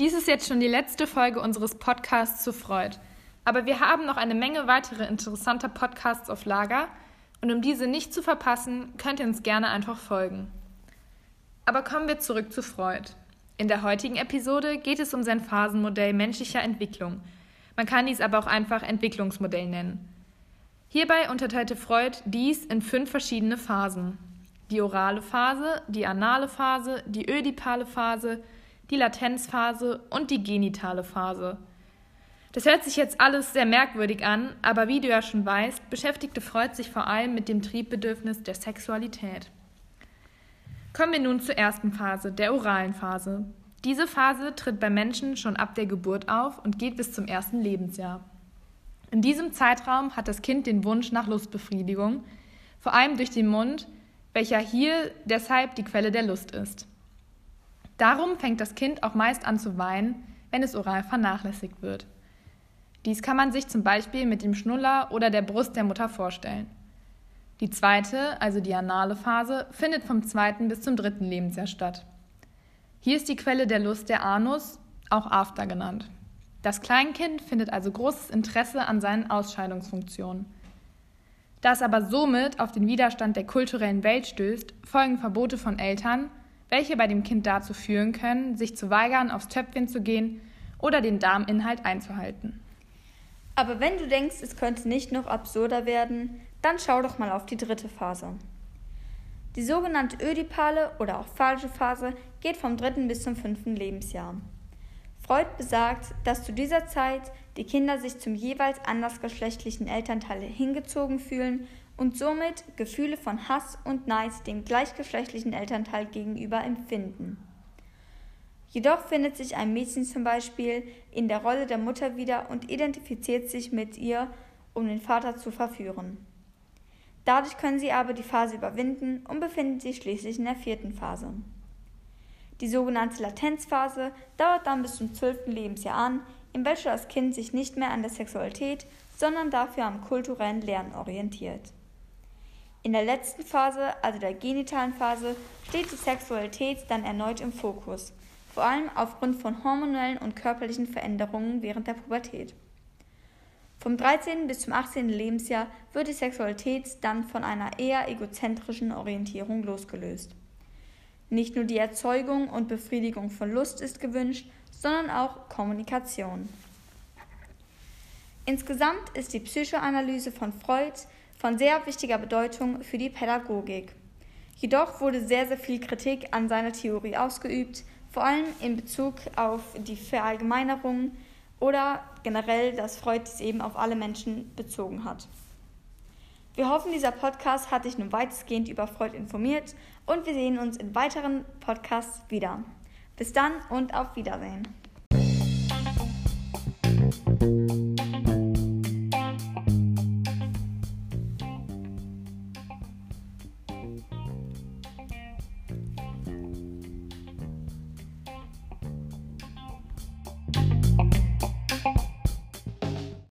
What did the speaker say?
Dies ist jetzt schon die letzte Folge unseres Podcasts zu Freud. Aber wir haben noch eine Menge weitere interessanter Podcasts auf Lager und um diese nicht zu verpassen, könnt ihr uns gerne einfach folgen. Aber kommen wir zurück zu Freud. In der heutigen Episode geht es um sein Phasenmodell menschlicher Entwicklung. Man kann dies aber auch einfach Entwicklungsmodell nennen. Hierbei unterteilte Freud dies in fünf verschiedene Phasen. Die orale Phase, die anale Phase, die ödipale Phase, die Latenzphase und die genitale Phase. Das hört sich jetzt alles sehr merkwürdig an, aber wie du ja schon weißt, beschäftigte Freud sich vor allem mit dem Triebbedürfnis der Sexualität. Kommen wir nun zur ersten Phase, der oralen Phase. Diese Phase tritt bei Menschen schon ab der Geburt auf und geht bis zum ersten Lebensjahr. In diesem Zeitraum hat das Kind den Wunsch nach Lustbefriedigung, vor allem durch den Mund, welcher hier deshalb die Quelle der Lust ist. Darum fängt das Kind auch meist an zu weinen, wenn es oral vernachlässigt wird. Dies kann man sich zum Beispiel mit dem Schnuller oder der Brust der Mutter vorstellen. Die zweite, also die anale Phase, findet vom zweiten bis zum dritten Lebensjahr statt. Hier ist die Quelle der Lust der Anus, auch After genannt. Das Kleinkind findet also großes Interesse an seinen Ausscheidungsfunktionen. Da es aber somit auf den Widerstand der kulturellen Welt stößt, folgen Verbote von Eltern, welche bei dem Kind dazu führen können, sich zu weigern, aufs Töpfchen zu gehen oder den Darminhalt einzuhalten. Aber wenn du denkst, es könnte nicht noch absurder werden, dann schau doch mal auf die dritte Phase. Die sogenannte ödipale oder auch falsche Phase geht vom dritten bis zum fünften Lebensjahr. Freud besagt, dass zu dieser Zeit die Kinder sich zum jeweils andersgeschlechtlichen Elternteil hingezogen fühlen und somit Gefühle von Hass und Neid dem gleichgeschlechtlichen Elternteil gegenüber empfinden. Jedoch findet sich ein Mädchen zum Beispiel in der Rolle der Mutter wieder und identifiziert sich mit ihr, um den Vater zu verführen. Dadurch können sie aber die Phase überwinden und befinden sich schließlich in der vierten Phase. Die sogenannte Latenzphase dauert dann bis zum zwölften Lebensjahr an, in welcher das Kind sich nicht mehr an der Sexualität, sondern dafür am kulturellen Lernen orientiert. In der letzten Phase, also der genitalen Phase, steht die Sexualität dann erneut im Fokus, vor allem aufgrund von hormonellen und körperlichen Veränderungen während der Pubertät. Vom 13. bis zum 18. Lebensjahr wird die Sexualität dann von einer eher egozentrischen Orientierung losgelöst. Nicht nur die Erzeugung und Befriedigung von Lust ist gewünscht, sondern auch Kommunikation. Insgesamt ist die Psychoanalyse von Freud von sehr wichtiger Bedeutung für die Pädagogik. Jedoch wurde sehr, sehr viel Kritik an seiner Theorie ausgeübt, vor allem in Bezug auf die Verallgemeinerung oder generell, dass Freud es eben auf alle Menschen bezogen hat. Wir hoffen, dieser Podcast hat dich nun weitestgehend über Freud informiert und wir sehen uns in weiteren Podcasts wieder. Bis dann und auf Wiedersehen.